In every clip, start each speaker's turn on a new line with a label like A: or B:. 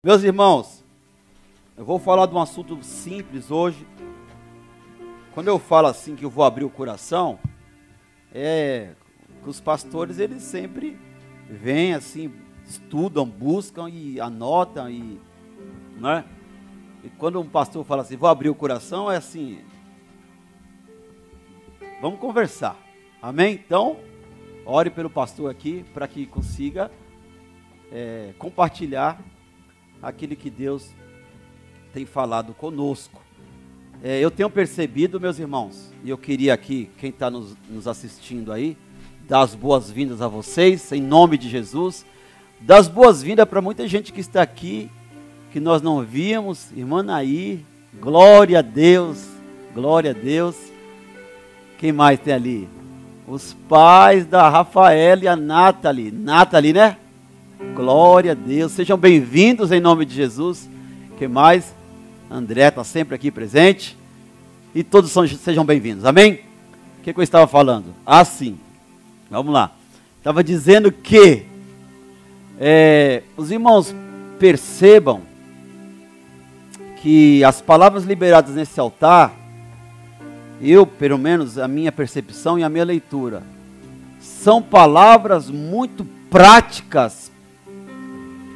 A: Meus irmãos, eu vou falar de um assunto simples hoje. Quando eu falo assim que eu vou abrir o coração, é que os pastores eles sempre vêm assim, estudam, buscam e anotam e, né? E quando um pastor fala assim, vou abrir o coração, é assim, vamos conversar. Amém? Então, ore pelo pastor aqui para que consiga é, compartilhar aquele que Deus tem falado conosco. É, eu tenho percebido, meus irmãos, e eu queria aqui, quem está nos, nos assistindo aí, dar as boas-vindas a vocês, em nome de Jesus. Dar as boas-vindas para muita gente que está aqui, que nós não víamos. Irmã Naí, glória a Deus, glória a Deus. Quem mais tem ali? Os pais da Rafaela e a Nathalie. Nathalie, né? Glória a Deus. Sejam bem-vindos em nome de Jesus. que mais? André está sempre aqui presente. E todos são, sejam bem-vindos. Amém? O que, que eu estava falando? Ah, sim. Vamos lá. Estava dizendo que é, os irmãos percebam que as palavras liberadas nesse altar, eu, pelo menos, a minha percepção e a minha leitura, são palavras muito práticas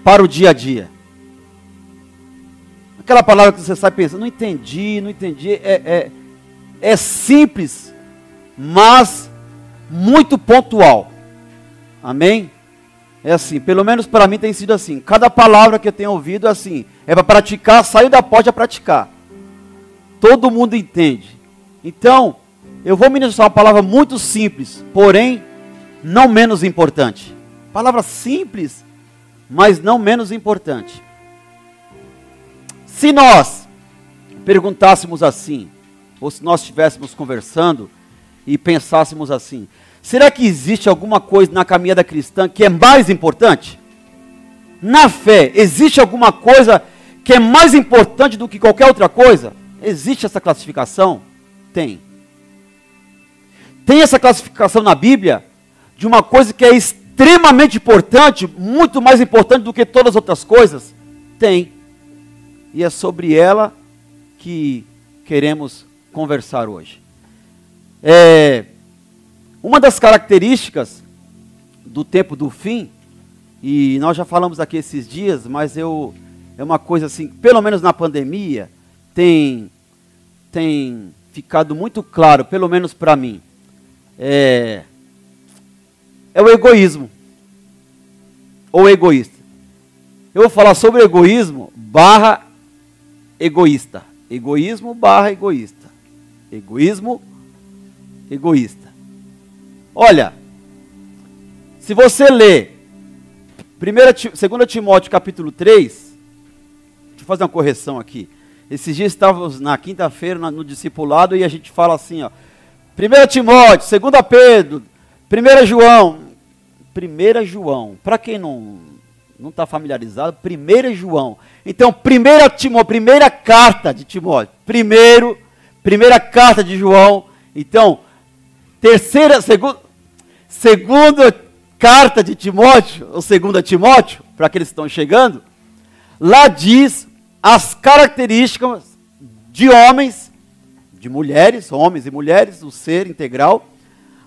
A: para o dia a dia. Aquela palavra que você sai pensando, não entendi, não entendi, é, é, é simples, mas muito pontual. Amém? É assim, pelo menos para mim tem sido assim. Cada palavra que eu tenho ouvido é assim, é para praticar, saiu da porta a praticar. Todo mundo entende. Então, eu vou ministrar uma palavra muito simples, porém não menos importante. Palavra simples, mas não menos importante. Se nós perguntássemos assim, ou se nós estivéssemos conversando e pensássemos assim, será que existe alguma coisa na caminhada cristã que é mais importante? Na fé, existe alguma coisa que é mais importante do que qualquer outra coisa? Existe essa classificação? Tem. Tem essa classificação na Bíblia de uma coisa que é extremamente importante, muito mais importante do que todas as outras coisas? Tem. E é sobre ela que queremos conversar hoje. É, uma das características do tempo do fim, e nós já falamos aqui esses dias, mas eu é uma coisa assim, pelo menos na pandemia, tem tem ficado muito claro, pelo menos para mim. É, é o egoísmo. Ou egoísta. Eu vou falar sobre egoísmo barra egoísta. Egoísmo barra egoísta. Egoísmo, egoísta. Olha, se você ler 2 Timóteo capítulo 3, deixa eu fazer uma correção aqui. Esses dias estávamos na quinta-feira no discipulado e a gente fala assim, ó. 1 Timóteo, 2 Pedro, 1 João, 1 João, para quem não não está familiarizado, 1 João. Então, primeira, Timó, primeira carta de Timóteo, primeiro, primeira carta de João. Então, terceira, segunda, segunda carta de Timóteo, ou segunda Timóteo, para aqueles que estão chegando, lá diz as características de homens, de mulheres, homens e mulheres, o ser integral,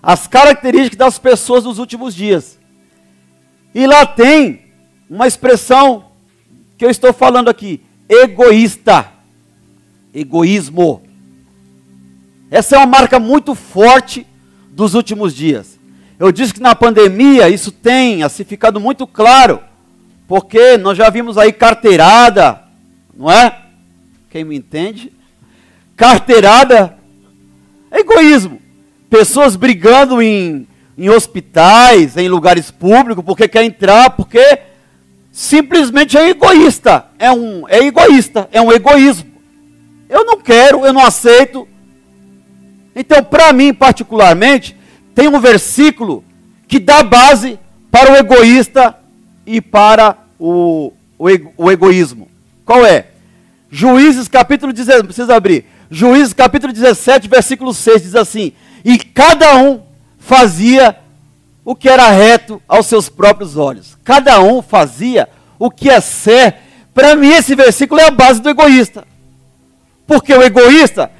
A: as características das pessoas dos últimos dias. E lá tem uma expressão que eu estou falando aqui: egoísta. Egoísmo. Essa é uma marca muito forte dos últimos dias. Eu disse que na pandemia isso tem se ficado muito claro, porque nós já vimos aí carteirada, não é? Quem me entende? Carteirada é egoísmo pessoas brigando em, em hospitais, em lugares públicos, porque quer entrar, porque simplesmente é egoísta. É um é egoísta, é um egoísmo. Eu não quero, eu não aceito. Então, para mim particularmente, tem um versículo que dá base para o egoísta e para o, o, o egoísmo. Qual é? Juízes capítulo 17, precisa abrir. Juízes capítulo 17, versículo 6 diz assim: e cada um fazia o que era reto aos seus próprios olhos. Cada um fazia o que é certo Para mim, esse versículo é a base do egoísta. Porque o egoísta,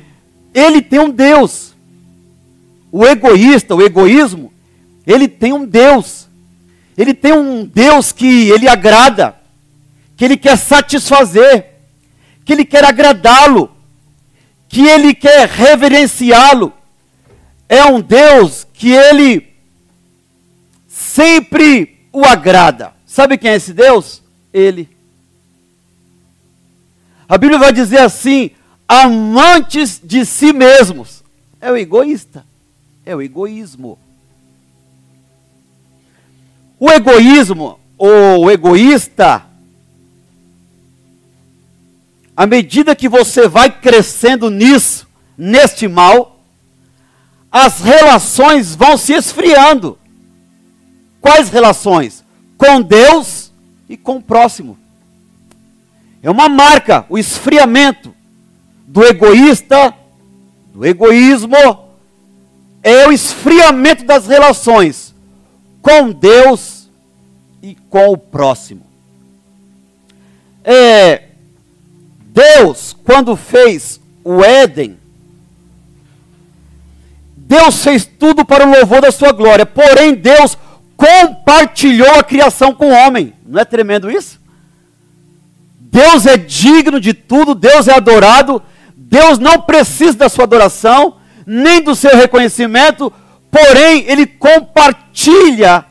A: ele tem um Deus. O egoísta, o egoísmo, ele tem um Deus. Ele tem um Deus que ele agrada, que ele quer satisfazer, que ele quer agradá-lo, que ele quer reverenciá-lo. É um Deus que ele sempre o agrada. Sabe quem é esse Deus? Ele. A Bíblia vai dizer assim: amantes de si mesmos. É o egoísta. É o egoísmo. O egoísmo, ou o egoísta, à medida que você vai crescendo nisso, neste mal, as relações vão se esfriando. Quais relações? Com Deus e com o próximo. É uma marca, o esfriamento do egoísta, do egoísmo, é o esfriamento das relações com Deus e com o próximo. É, Deus, quando fez o Éden, Deus fez tudo para o louvor da sua glória, porém Deus compartilhou a criação com o homem. Não é tremendo isso? Deus é digno de tudo, Deus é adorado, Deus não precisa da sua adoração, nem do seu reconhecimento, porém, Ele compartilha,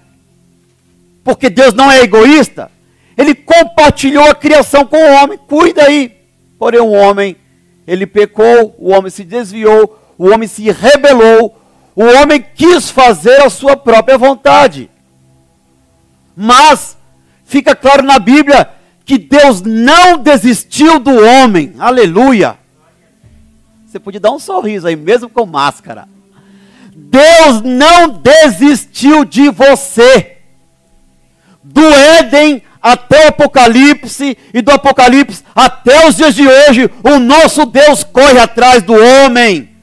A: porque Deus não é egoísta, Ele compartilhou a criação com o homem, cuida aí. Porém, o homem, ele pecou, o homem se desviou, o homem se rebelou, o homem quis fazer a sua própria vontade. Mas, fica claro na Bíblia que Deus não desistiu do homem. Aleluia. Você podia dar um sorriso aí, mesmo com máscara. Deus não desistiu de você. Do Éden até o Apocalipse e do Apocalipse até os dias de hoje, o nosso Deus corre atrás do homem,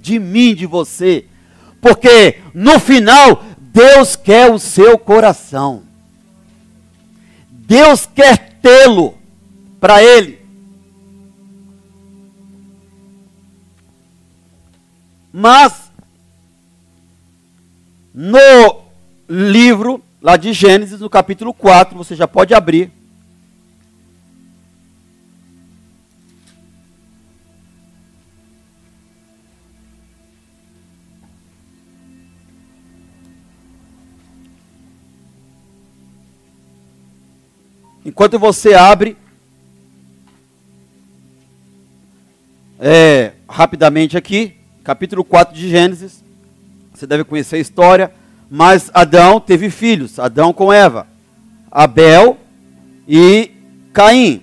A: de mim, de você, porque no final Deus quer o seu coração. Deus quer tê-lo para Ele. Mas, no livro lá de Gênesis, no capítulo 4, você já pode abrir. Enquanto você abre, é, rapidamente aqui, capítulo 4 de Gênesis, você deve conhecer a história, mas Adão teve filhos, Adão com Eva, Abel e Caim.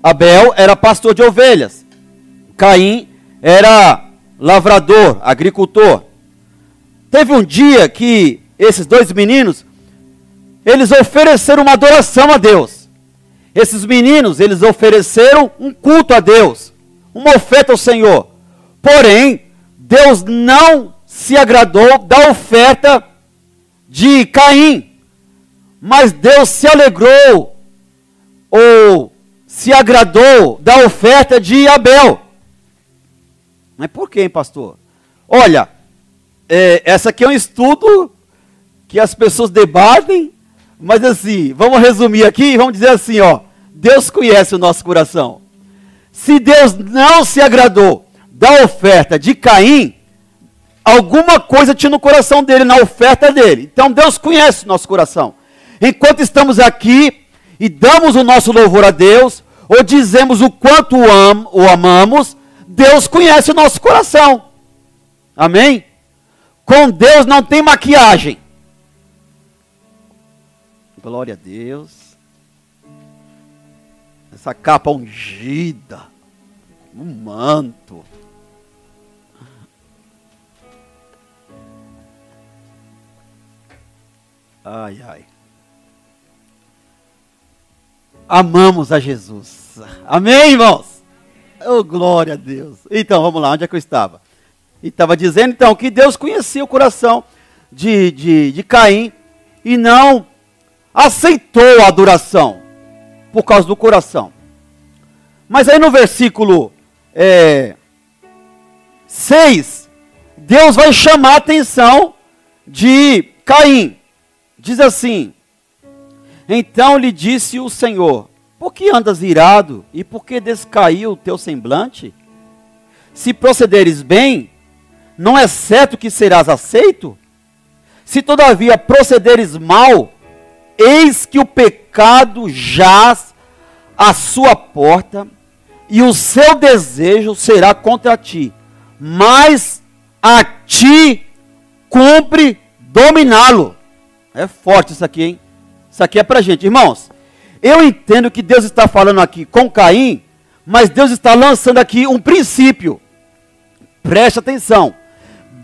A: Abel era pastor de ovelhas, Caim era lavrador, agricultor. Teve um dia que esses dois meninos eles ofereceram uma adoração a Deus. Esses meninos, eles ofereceram um culto a Deus, uma oferta ao Senhor. Porém, Deus não se agradou da oferta de Caim, mas Deus se alegrou ou se agradou da oferta de Abel. Mas por quê, pastor? Olha, é, essa aqui é um estudo que as pessoas debatem mas assim, vamos resumir aqui vamos dizer assim, ó. Deus conhece o nosso coração. Se Deus não se agradou da oferta de Caim, alguma coisa tinha no coração dele, na oferta dele. Então Deus conhece o nosso coração. Enquanto estamos aqui e damos o nosso louvor a Deus, ou dizemos o quanto o, am, o amamos, Deus conhece o nosso coração. Amém? Com Deus não tem maquiagem. Glória a Deus. Essa capa ungida. Um manto. Ai, ai. Amamos a Jesus. Amém, irmãos? Oh, glória a Deus. Então, vamos lá, onde é que eu estava? E estava dizendo, então, que Deus conhecia o coração de, de, de Caim e não aceitou a adoração. Por causa do coração. Mas aí no versículo é, 6, Deus vai chamar a atenção de Caim. Diz assim: Então lhe disse o Senhor: Por que andas irado e por que descaiu o teu semblante? Se procederes bem, não é certo que serás aceito? Se todavia procederes mal, eis que o pecado jaz à sua porta, e o seu desejo será contra ti, mas a ti cumpre dominá-lo. É forte isso aqui, hein? Isso aqui é pra gente. Irmãos, eu entendo que Deus está falando aqui com Caim, mas Deus está lançando aqui um princípio. Preste atenção.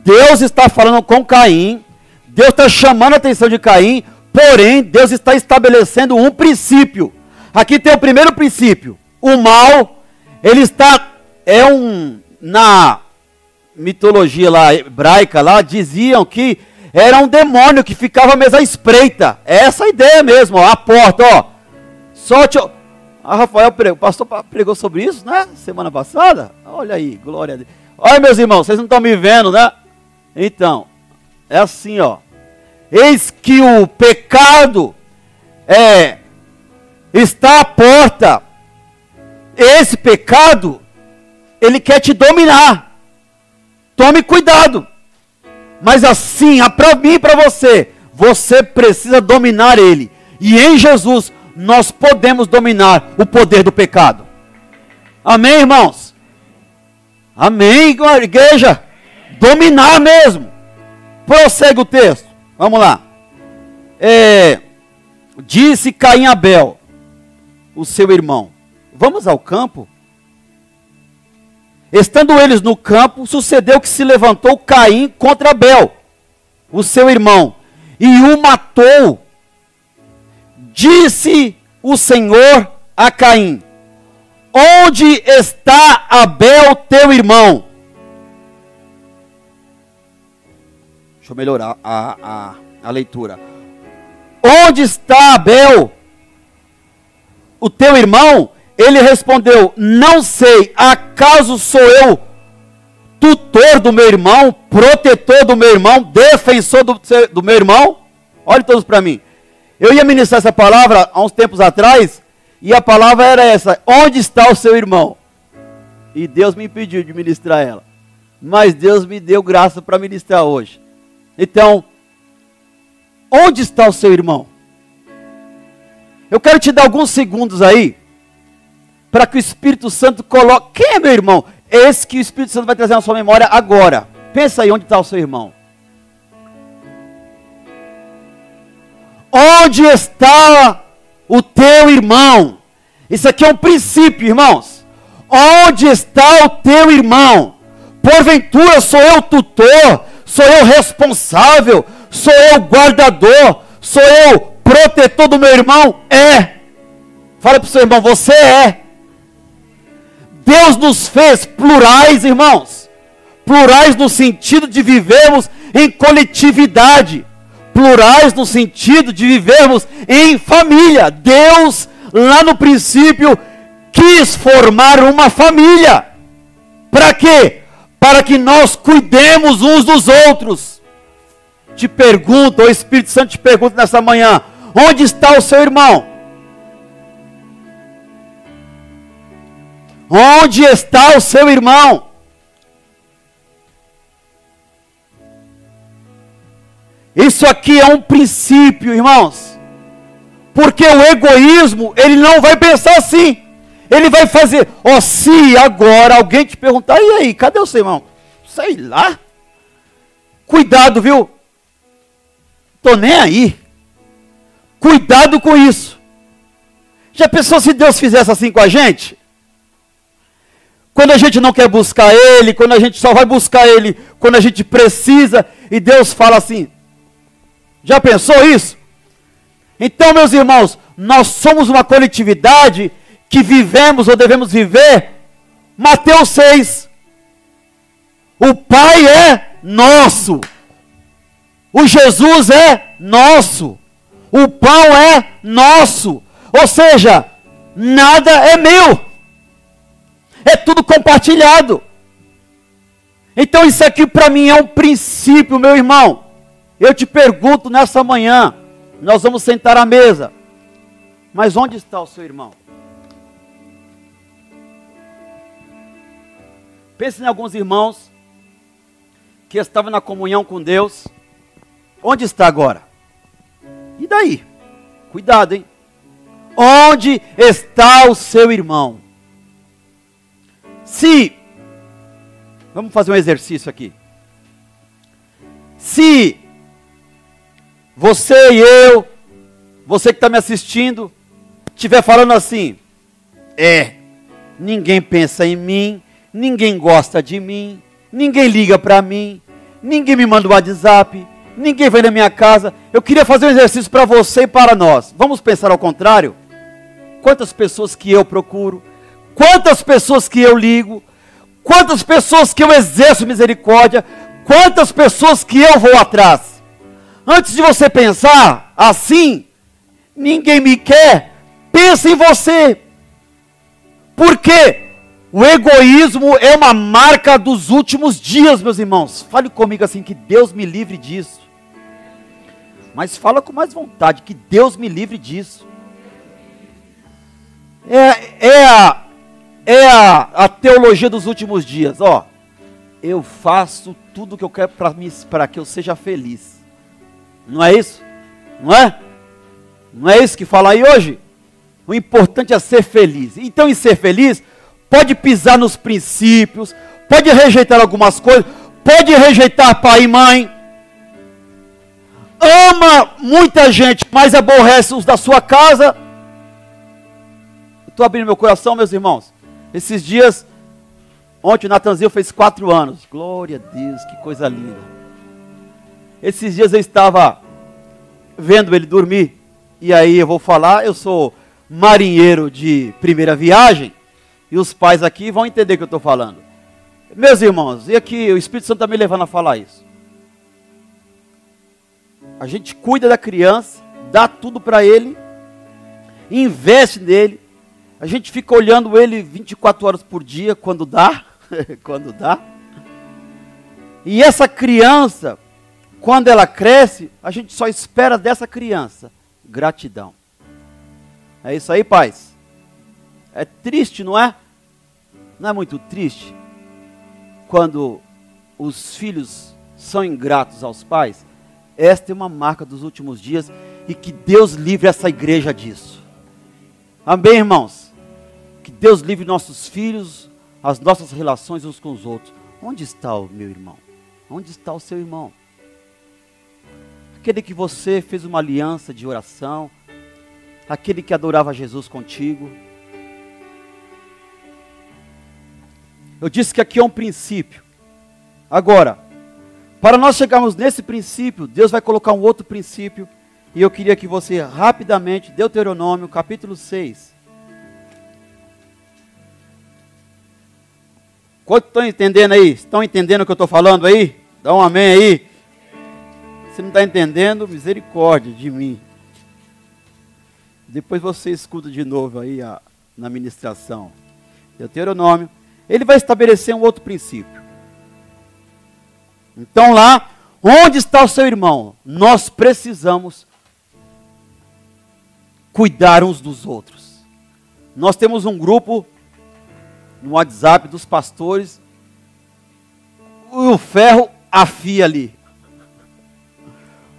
A: Deus está falando com Caim, Deus está chamando a atenção de Caim, porém, Deus está estabelecendo um princípio. Aqui tem o primeiro princípio. O mal, ele está, é um, na mitologia lá hebraica, lá, diziam que era um demônio que ficava mesmo à espreita. É essa a ideia mesmo, ó, a porta, ó. Só te... Ah, Rafael, o pastor pregou sobre isso, né? Semana passada. Olha aí, glória a Deus. Olha, meus irmãos, vocês não estão me vendo, né? Então, é assim, ó. Eis que o pecado é está à porta. Esse pecado, ele quer te dominar. Tome cuidado. Mas assim, para mim e para você, você precisa dominar ele. E em Jesus, nós podemos dominar o poder do pecado. Amém, irmãos? Amém, igreja? Dominar mesmo. Prossegue o texto. Vamos lá. É, disse Caim Abel, o seu irmão: Vamos ao campo? Estando eles no campo, sucedeu que se levantou Caim contra Abel, o seu irmão, e o matou. Disse o Senhor a Caim: Onde está Abel, teu irmão? Deixa eu melhorar a, a, a leitura. Onde está Abel, o teu irmão? Ele respondeu: Não sei, acaso sou eu tutor do meu irmão, protetor do meu irmão, defensor do, do meu irmão? Olhe todos para mim. Eu ia ministrar essa palavra há uns tempos atrás, e a palavra era essa: Onde está o seu irmão? E Deus me impediu de ministrar ela. Mas Deus me deu graça para ministrar hoje. Então, onde está o seu irmão? Eu quero te dar alguns segundos aí para que o Espírito Santo coloque. Quem é meu irmão? Esse que o Espírito Santo vai trazer na sua memória agora. Pensa aí onde está o seu irmão. Onde está o teu irmão? Isso aqui é um princípio, irmãos. Onde está o teu irmão? Porventura sou eu tutor, sou eu responsável, sou eu guardador, sou eu protetor do meu irmão? É. Fala para o seu irmão, você é. Deus nos fez plurais, irmãos. Plurais no sentido de vivermos em coletividade. Plurais no sentido de vivermos em família. Deus, lá no princípio, quis formar uma família. Para quê? Para que nós cuidemos uns dos outros. Te pergunto, o Espírito Santo te pergunta nessa manhã: onde está o seu irmão? Onde está o seu irmão? Isso aqui é um princípio, irmãos. Porque o egoísmo, ele não vai pensar assim. Ele vai fazer, ó, oh, se agora alguém te perguntar, e aí, cadê o seu irmão? Sei lá. Cuidado, viu? Tô nem aí. Cuidado com isso. Já pensou se Deus fizesse assim com a gente? Quando a gente não quer buscar Ele, quando a gente só vai buscar Ele quando a gente precisa, e Deus fala assim: já pensou isso? Então, meus irmãos, nós somos uma coletividade que vivemos ou devemos viver. Mateus 6. O Pai é nosso. O Jesus é nosso. O pão é nosso. Ou seja, nada é meu. É tudo compartilhado. Então isso aqui para mim é um princípio, meu irmão. Eu te pergunto nessa manhã, nós vamos sentar à mesa. Mas onde está o seu irmão? Pense em alguns irmãos que estavam na comunhão com Deus. Onde está agora? E daí? Cuidado, hein? Onde está o seu irmão? Se, vamos fazer um exercício aqui. Se você e eu, você que está me assistindo, estiver falando assim, é, ninguém pensa em mim, ninguém gosta de mim, ninguém liga para mim, ninguém me manda o WhatsApp, ninguém vem na minha casa. Eu queria fazer um exercício para você e para nós. Vamos pensar ao contrário? Quantas pessoas que eu procuro, quantas pessoas que eu ligo, quantas pessoas que eu exerço misericórdia, quantas pessoas que eu vou atrás. Antes de você pensar assim, ninguém me quer, pense em você. Porque o egoísmo é uma marca dos últimos dias, meus irmãos. Fale comigo assim, que Deus me livre disso. Mas fala com mais vontade, que Deus me livre disso. É, é a é a, a teologia dos últimos dias. Ó, eu faço tudo o que eu quero para que eu seja feliz. Não é isso? Não é? Não é isso que fala aí hoje? O importante é ser feliz. Então, em ser feliz, pode pisar nos princípios, pode rejeitar algumas coisas, pode rejeitar pai e mãe. Ama muita gente, mas aborrece os da sua casa. Estou abrindo meu coração, meus irmãos. Esses dias, ontem o Natanzinho fez quatro anos. Glória a Deus, que coisa linda. Esses dias eu estava vendo ele dormir. E aí eu vou falar, eu sou marinheiro de primeira viagem. E os pais aqui vão entender o que eu estou falando. Meus irmãos, e aqui o Espírito Santo está me levando a falar isso. A gente cuida da criança, dá tudo para ele, investe nele, a gente fica olhando ele 24 horas por dia, quando dá, quando dá. E essa criança, quando ela cresce, a gente só espera dessa criança gratidão. É isso aí, pais? É triste, não é? Não é muito triste quando os filhos são ingratos aos pais? Esta é uma marca dos últimos dias e que Deus livre essa igreja disso. Amém, irmãos? Que Deus livre nossos filhos, as nossas relações uns com os outros. Onde está o meu irmão? Onde está o seu irmão? Aquele que você fez uma aliança de oração, aquele que adorava Jesus contigo. Eu disse que aqui é um princípio. Agora, para nós chegarmos nesse princípio, Deus vai colocar um outro princípio. E eu queria que você rapidamente, Deuteronômio capítulo 6, Quantos estão entendendo aí? Estão entendendo o que eu estou falando aí? Dá um amém aí. Se não está entendendo, misericórdia de mim. Depois você escuta de novo aí a, na ministração. Deuteronômio. Ele vai estabelecer um outro princípio. Então lá, onde está o seu irmão? Nós precisamos cuidar uns dos outros. Nós temos um grupo no WhatsApp dos pastores, o ferro afia ali.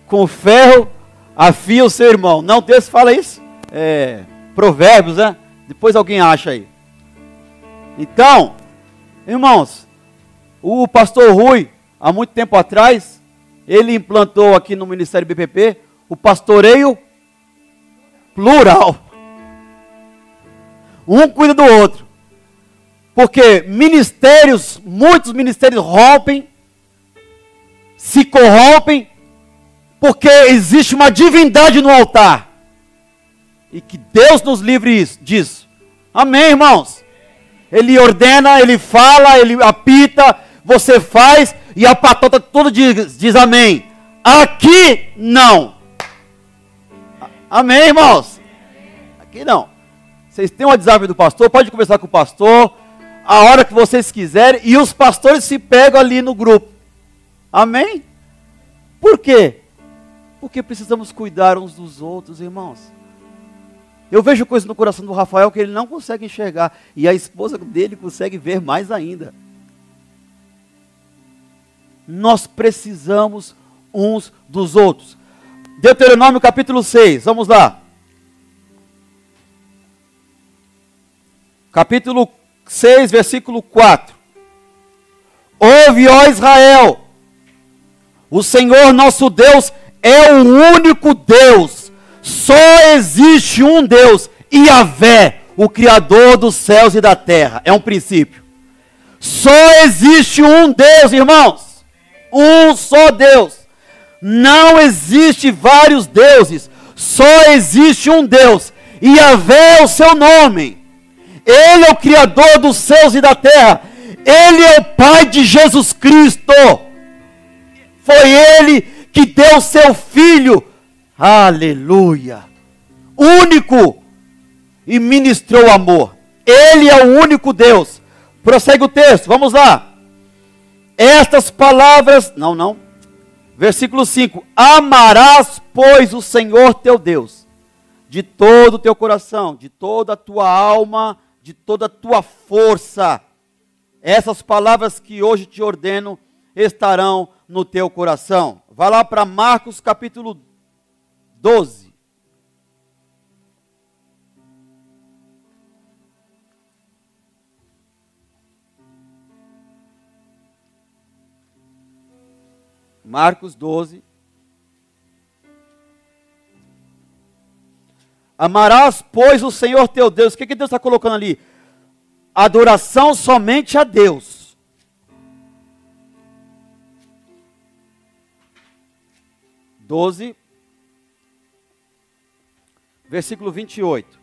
A: Com o ferro afia o seu irmão. Não, texto fala isso? É, provérbios, né? Depois alguém acha aí. Então, irmãos, o pastor Rui, há muito tempo atrás, ele implantou aqui no Ministério BPP o pastoreio plural. Um cuida do outro. Porque ministérios, muitos ministérios rompem, se corrompem, porque existe uma divindade no altar. E que Deus nos livre disso. Amém, irmãos? Ele ordena, ele fala, ele apita, você faz, e a patota toda diz, diz amém. Aqui não. Amém, irmãos? Aqui não. Vocês têm o WhatsApp do pastor, pode conversar com o pastor, a hora que vocês quiserem, e os pastores se pegam ali no grupo. Amém? Por quê? Porque precisamos cuidar uns dos outros, irmãos. Eu vejo coisas no coração do Rafael que ele não consegue enxergar, e a esposa dele consegue ver mais ainda. Nós precisamos uns dos outros. Deuteronômio capítulo 6, vamos lá. Capítulo 6, versículo 4. Ouve, ó Israel, o Senhor nosso Deus é o único Deus. Só existe um Deus, Yahvé, o Criador dos céus e da terra. É um princípio. Só existe um Deus, irmãos. Um só Deus. Não existe vários deuses. Só existe um Deus. Yahvé é o seu nome. Ele é o Criador dos céus e da terra. Ele é o Pai de Jesus Cristo. Foi Ele que deu seu Filho, aleluia, único, e ministrou amor. Ele é o único Deus. Prossegue o texto, vamos lá. Estas palavras, não, não. Versículo 5: Amarás, pois, o Senhor teu Deus, de todo o teu coração, de toda a tua alma, de toda a tua força. Essas palavras que hoje te ordeno estarão no teu coração. Vá lá para Marcos capítulo 12. Marcos 12. Amarás, pois, o Senhor teu Deus. O que, que Deus está colocando ali? Adoração somente a Deus. 12, versículo 28.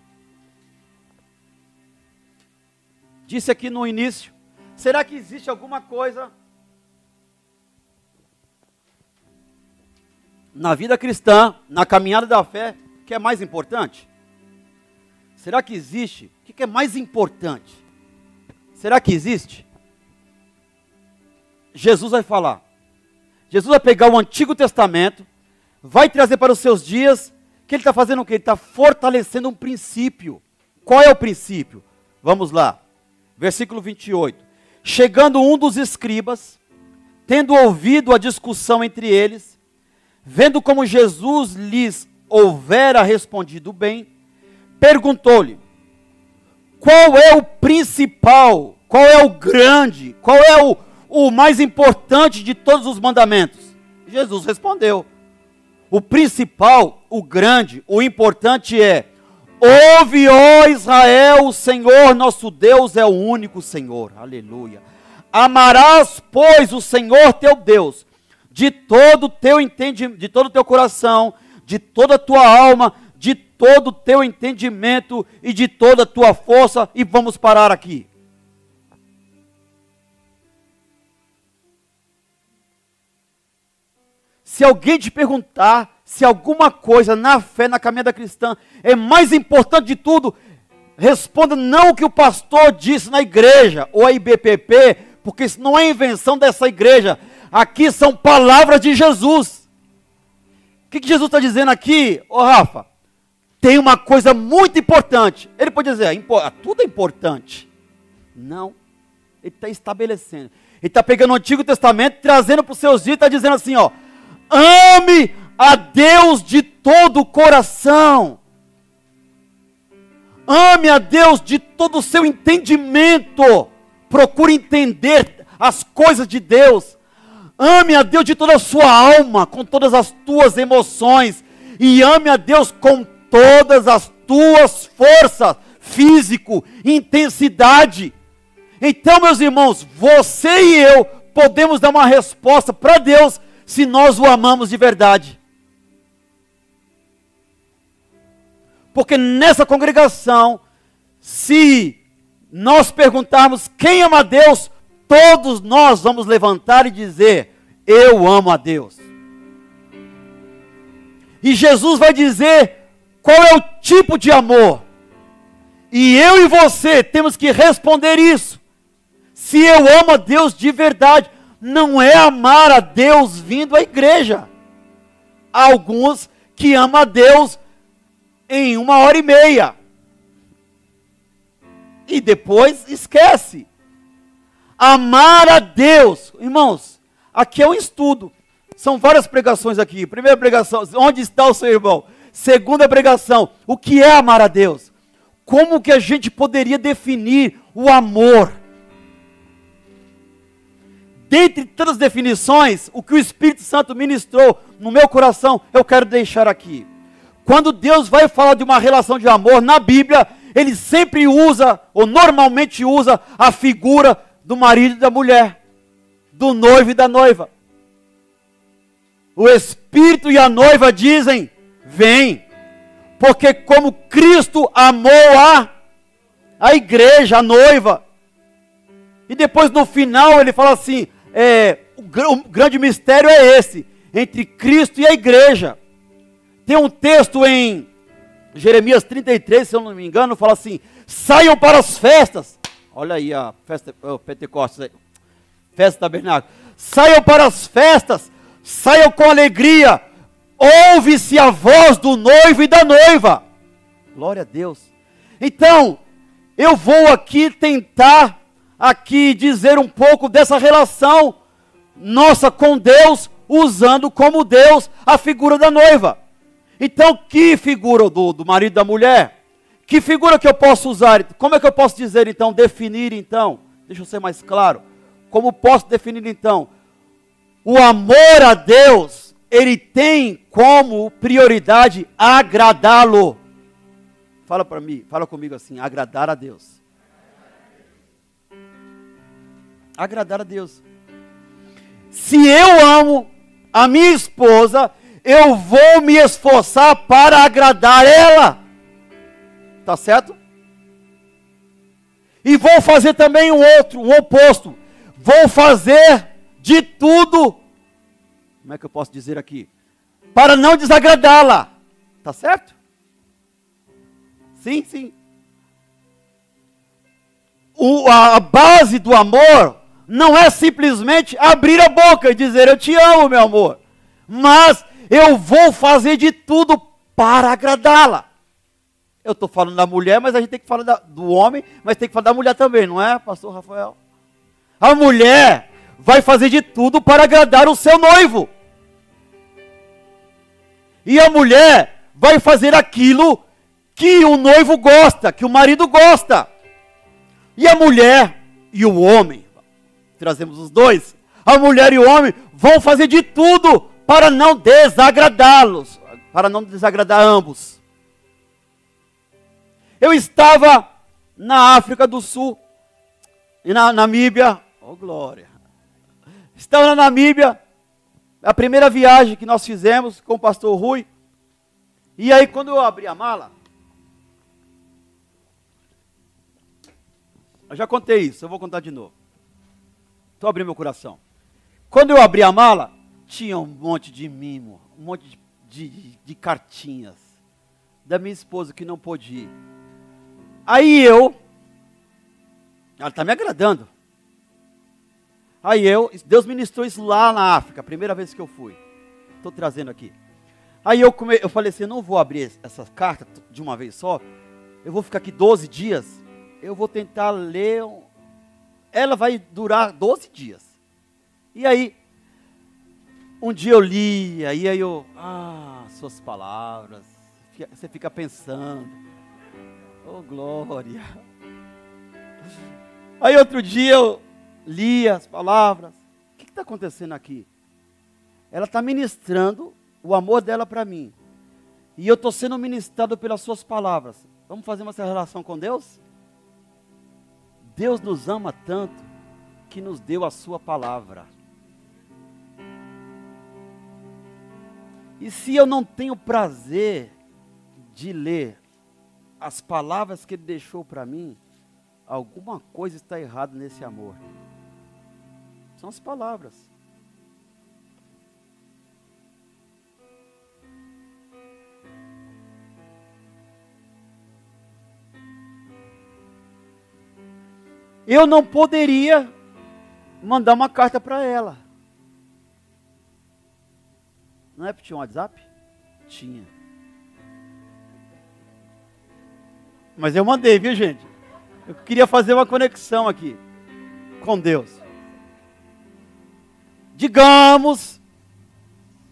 A: Disse aqui no início: será que existe alguma coisa na vida cristã, na caminhada da fé, que é mais importante? Será que existe? O que é mais importante? Será que existe? Jesus vai falar. Jesus vai pegar o Antigo Testamento, vai trazer para os seus dias, que ele está fazendo o que? Ele está fortalecendo um princípio. Qual é o princípio? Vamos lá. Versículo 28. Chegando um dos escribas, tendo ouvido a discussão entre eles, vendo como Jesus lhes houvera respondido bem, perguntou-lhe: qual é o principal, qual é o grande, qual é o, o mais importante de todos os mandamentos? Jesus respondeu: o principal, o grande, o importante é: ouve, ó Israel, o Senhor nosso Deus é o único Senhor. Aleluia. Amarás, pois, o Senhor teu Deus de todo teu entendimento, de todo teu coração, de toda a tua alma, de todo o teu entendimento e de toda a tua força. E vamos parar aqui. Se alguém te perguntar se alguma coisa na fé, na caminhada cristã, é mais importante de tudo, responda não o que o pastor disse na igreja ou a IBPP, porque isso não é invenção dessa igreja. Aqui são palavras de Jesus. O que, que Jesus está dizendo aqui, ô Rafa? Tem uma coisa muito importante. Ele pode dizer, ah, tudo é importante. Não. Ele está estabelecendo. Ele está pegando o Antigo Testamento, trazendo para os seus dias e está dizendo assim, ó Ame a Deus de todo o coração. Ame a Deus de todo o seu entendimento. Procure entender as coisas de Deus. Ame a Deus de toda a sua alma, com todas as tuas emoções. E ame a Deus com todas as tuas forças, físico, intensidade. Então, meus irmãos, você e eu podemos dar uma resposta para Deus se nós o amamos de verdade. Porque nessa congregação, se nós perguntarmos quem ama a Deus, todos nós vamos levantar e dizer: Eu amo a Deus. E Jesus vai dizer qual é o tipo de amor. E eu e você temos que responder isso. Se eu amo a Deus de verdade, não é amar a Deus vindo à igreja. Há alguns que amam a Deus em uma hora e meia. E depois esquece. Amar a Deus, irmãos, aqui é um estudo. São várias pregações aqui. Primeira pregação, onde está o seu irmão? Segunda pregação, o que é amar a Deus? Como que a gente poderia definir o amor? Dentre todas as definições, o que o Espírito Santo ministrou no meu coração, eu quero deixar aqui. Quando Deus vai falar de uma relação de amor na Bíblia, ele sempre usa, ou normalmente usa, a figura do marido e da mulher, do noivo e da noiva. O Espírito e a noiva dizem: Vem, porque como Cristo amou a, a igreja, a noiva. E depois no final ele fala assim: é, o, o grande mistério é esse, entre Cristo e a igreja. Tem um texto em Jeremias 33, se eu não me engano, fala assim: saiam para as festas. Olha aí a festa, oh, Pentecostes, festa tabernáculo. Saiam para as festas saiam com alegria, ouve-se a voz do noivo e da noiva. Glória a Deus. Então, eu vou aqui tentar aqui dizer um pouco dessa relação nossa com Deus, usando como Deus a figura da noiva. Então, que figura do, do marido da mulher? Que figura que eu posso usar? Como é que eu posso dizer então, definir então? Deixa eu ser mais claro. Como posso definir então? o amor a Deus, ele tem como prioridade agradá-lo. Fala para mim, fala comigo assim, agradar a Deus. Agradar a Deus. Se eu amo a minha esposa, eu vou me esforçar para agradar ela. Tá certo? E vou fazer também um outro, um oposto. Vou fazer de tudo, como é que eu posso dizer aqui? Para não desagradá-la. Tá certo? Sim, sim. O, a base do amor não é simplesmente abrir a boca e dizer eu te amo, meu amor. Mas eu vou fazer de tudo para agradá-la. Eu estou falando da mulher, mas a gente tem que falar da, do homem, mas tem que falar da mulher também, não é, pastor Rafael? A mulher, vai fazer de tudo para agradar o seu noivo. E a mulher vai fazer aquilo que o noivo gosta, que o marido gosta. E a mulher e o homem, trazemos os dois, a mulher e o homem vão fazer de tudo para não desagradá-los, para não desagradar ambos. Eu estava na África do Sul, e na Namíbia, oh glória, Estava na Namíbia, a primeira viagem que nós fizemos com o pastor Rui. E aí, quando eu abri a mala, eu já contei isso, eu vou contar de novo. Estou abrindo meu coração. Quando eu abri a mala, tinha um monte de mimo, um monte de, de, de cartinhas da minha esposa que não pôde ir. Aí eu, ela está me agradando. Aí eu, Deus ministrou isso lá na África, primeira vez que eu fui. Estou trazendo aqui. Aí eu, come, eu falei assim, eu não vou abrir essa carta de uma vez só. Eu vou ficar aqui 12 dias. Eu vou tentar ler. Ela vai durar 12 dias. E aí, um dia eu li, aí, aí eu, ah, suas palavras. Você fica pensando. Oh, glória. Aí outro dia eu lia as palavras. O que está acontecendo aqui? Ela está ministrando o amor dela para mim. E eu estou sendo ministrado pelas suas palavras. Vamos fazer uma relação com Deus? Deus nos ama tanto que nos deu a sua palavra. E se eu não tenho prazer de ler as palavras que ele deixou para mim, alguma coisa está errada nesse amor. São as palavras. Eu não poderia mandar uma carta para ela. Não é porque tinha um WhatsApp? Tinha. Mas eu mandei, viu gente? Eu queria fazer uma conexão aqui com Deus. Digamos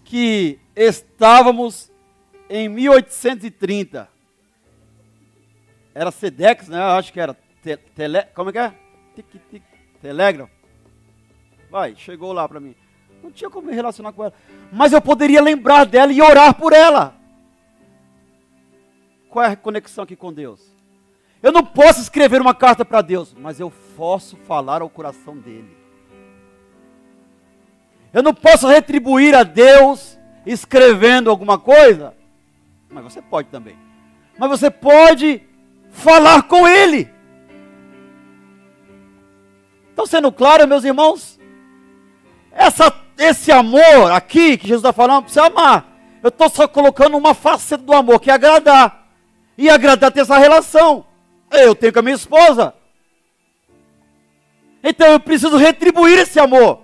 A: que estávamos em 1830. Era Sedex, né? Eu acho que era. Te, tele, como é que é? Tic, tic, telégrafo. Vai, chegou lá para mim. Não tinha como me relacionar com ela. Mas eu poderia lembrar dela e orar por ela. Qual é a conexão aqui com Deus? Eu não posso escrever uma carta para Deus, mas eu posso falar ao coração dele. Eu não posso retribuir a Deus escrevendo alguma coisa, mas você pode também. Mas você pode falar com ele. Estão sendo claro, meus irmãos? Essa, esse amor aqui que Jesus está falando, precisa amar. Eu estou só colocando uma faceta do amor, que é agradar. E agradar ter essa relação. Eu tenho com a minha esposa. Então eu preciso retribuir esse amor.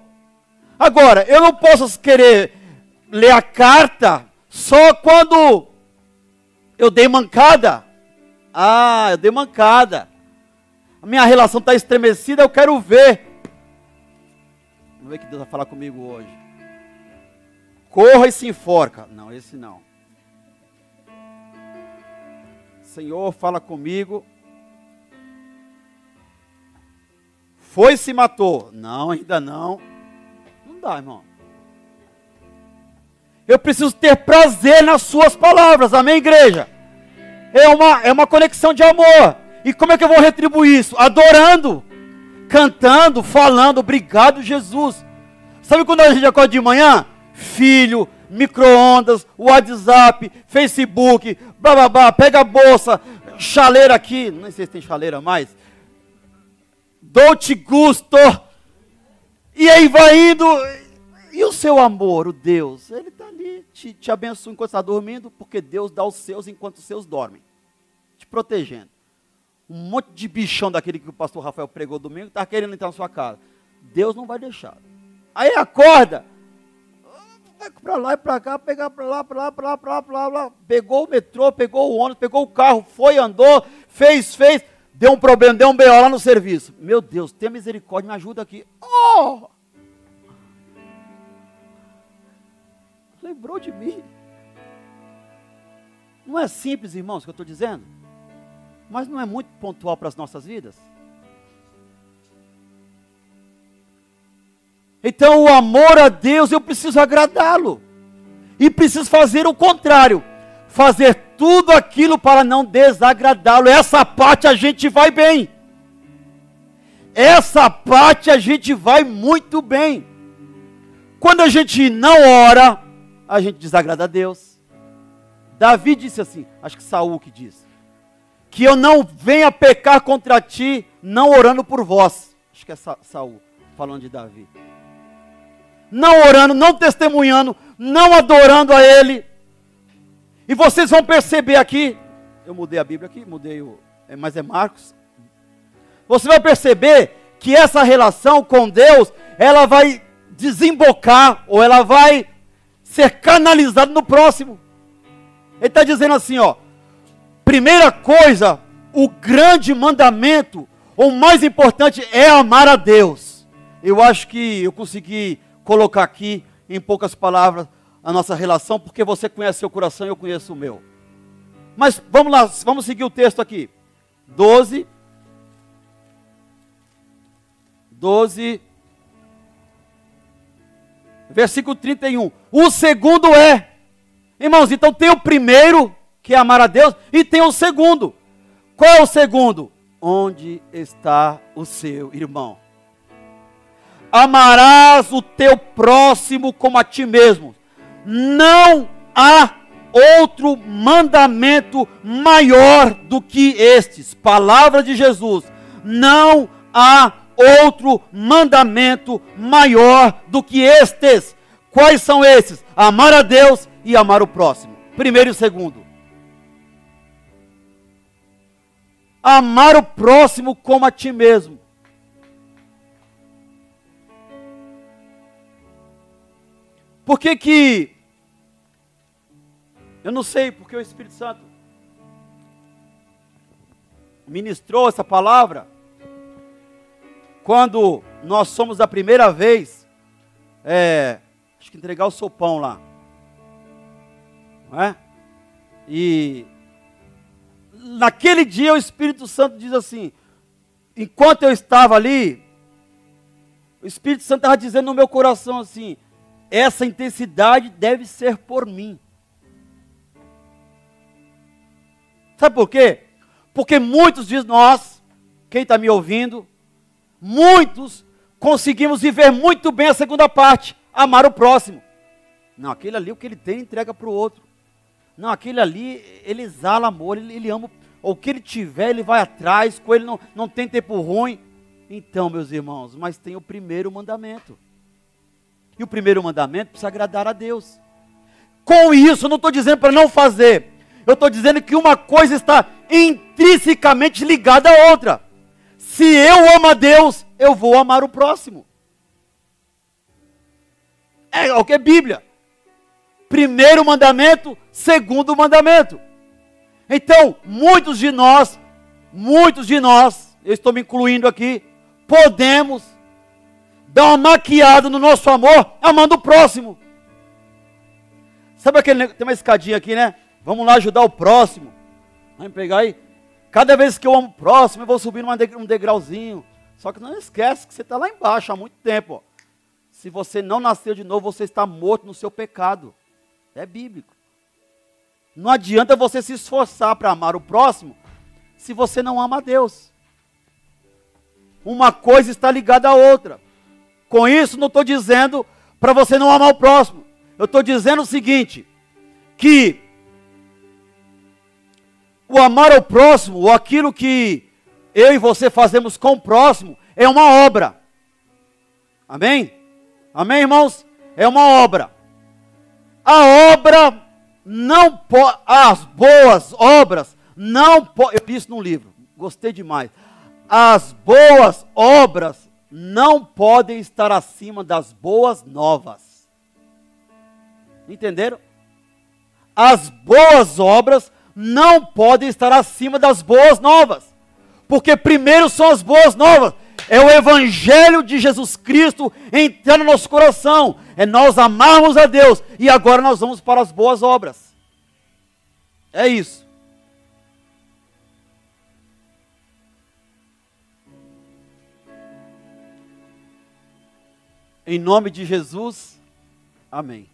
A: Agora, eu não posso querer ler a carta só quando eu dei mancada. Ah, eu dei mancada. A minha relação está estremecida, eu quero ver. Vamos ver que Deus vai falar comigo hoje. Corra e se enforca. Não, esse não. Senhor, fala comigo Foi e se matou. Não, ainda não. Não dá, irmão. Eu preciso ter prazer nas suas palavras. Amém, igreja? É uma, é uma conexão de amor. E como é que eu vou retribuir isso? Adorando, cantando, falando, obrigado, Jesus. Sabe quando a gente acorda de manhã? Filho, micro-ondas, WhatsApp, Facebook, blá blá blá, pega a bolsa, chaleira aqui, não sei se tem chaleira mais, dou-te gusto. E aí vai indo. E o seu amor, o Deus, ele está ali, te, te abençoa enquanto está dormindo, porque Deus dá os seus enquanto os seus dormem, te protegendo. Um monte de bichão daquele que o pastor Rafael pregou domingo, está querendo entrar na sua casa. Deus não vai deixar. Aí acorda, vai para lá e para cá, pegar para lá, para lá, para lá, para lá, para lá, pegou o metrô, pegou o ônibus, pegou o carro, foi, andou, fez, fez. Deu um problema, deu um B.O. lá no serviço. Meu Deus, tenha misericórdia, me ajuda aqui. Oh! Lembrou de mim. Não é simples, irmãos, o que eu estou dizendo? Mas não é muito pontual para as nossas vidas? Então, o amor a Deus, eu preciso agradá-lo. E preciso fazer o contrário fazer tudo aquilo para não desagradá-lo. Essa parte a gente vai bem. Essa parte a gente vai muito bem. Quando a gente não ora, a gente desagrada a Deus. Davi disse assim, acho que Saul que disse, que eu não venha pecar contra ti, não orando por vós. Acho que é Sa Saul falando de Davi. Não orando, não testemunhando, não adorando a ele, e vocês vão perceber aqui, eu mudei a Bíblia aqui, mudei o, é, mas é Marcos. Você vai perceber que essa relação com Deus, ela vai desembocar, ou ela vai ser canalizada no próximo. Ele está dizendo assim, ó, primeira coisa, o grande mandamento, o mais importante é amar a Deus. Eu acho que eu consegui colocar aqui, em poucas palavras, a nossa relação, porque você conhece seu coração e eu conheço o meu. Mas vamos lá, vamos seguir o texto aqui. 12. 12. Versículo 31. O segundo é. Irmãos, então tem o primeiro, que é amar a Deus, e tem o segundo. Qual é o segundo? Onde está o seu irmão? Amarás o teu próximo como a ti mesmo não há outro mandamento maior do que estes. Palavra de Jesus. Não há outro mandamento maior do que estes. Quais são esses? Amar a Deus e amar o próximo. Primeiro e segundo. amar o próximo como a ti mesmo. Por que que eu não sei porque o Espírito Santo ministrou essa palavra quando nós somos a primeira vez é, acho que entregar o sopão lá, não é? E naquele dia o Espírito Santo diz assim: enquanto eu estava ali, o Espírito Santo estava dizendo no meu coração assim: essa intensidade deve ser por mim. Sabe por quê? Porque muitos de nós, quem está me ouvindo, muitos conseguimos viver muito bem a segunda parte, amar o próximo. Não, aquele ali, o que ele tem, entrega para o outro. Não, aquele ali, ele exala amor, ele, ele ama. O que ele tiver, ele vai atrás, com ele não, não tem tempo ruim. Então, meus irmãos, mas tem o primeiro mandamento. E o primeiro mandamento precisa agradar a Deus. Com isso, eu não estou dizendo para não fazer. Eu estou dizendo que uma coisa está intrinsecamente ligada à outra. Se eu amo a Deus, eu vou amar o próximo. É o que é Bíblia. Primeiro mandamento, segundo mandamento. Então, muitos de nós, muitos de nós, eu estou me incluindo aqui, podemos dar uma maquiada no nosso amor amando o próximo. Sabe aquele tem uma escadinha aqui, né? Vamos lá ajudar o próximo. Vamos pegar aí. Cada vez que eu amo o próximo, eu vou subir um degrauzinho. Só que não esquece que você está lá embaixo há muito tempo. Ó. Se você não nasceu de novo, você está morto no seu pecado. É bíblico. Não adianta você se esforçar para amar o próximo se você não ama a Deus. Uma coisa está ligada à outra. Com isso, não estou dizendo para você não amar o próximo. Eu estou dizendo o seguinte: que o amar ao próximo, ou aquilo que eu e você fazemos com o próximo, é uma obra. Amém? Amém, irmãos? É uma obra. A obra não as boas obras não pode, eu disse num livro, gostei demais. As boas obras não podem estar acima das boas novas. Entenderam? As boas obras não podem estar acima das boas novas. Porque primeiro são as boas novas. É o Evangelho de Jesus Cristo entrar no nosso coração. É nós amarmos a Deus. E agora nós vamos para as boas obras. É isso. Em nome de Jesus, amém.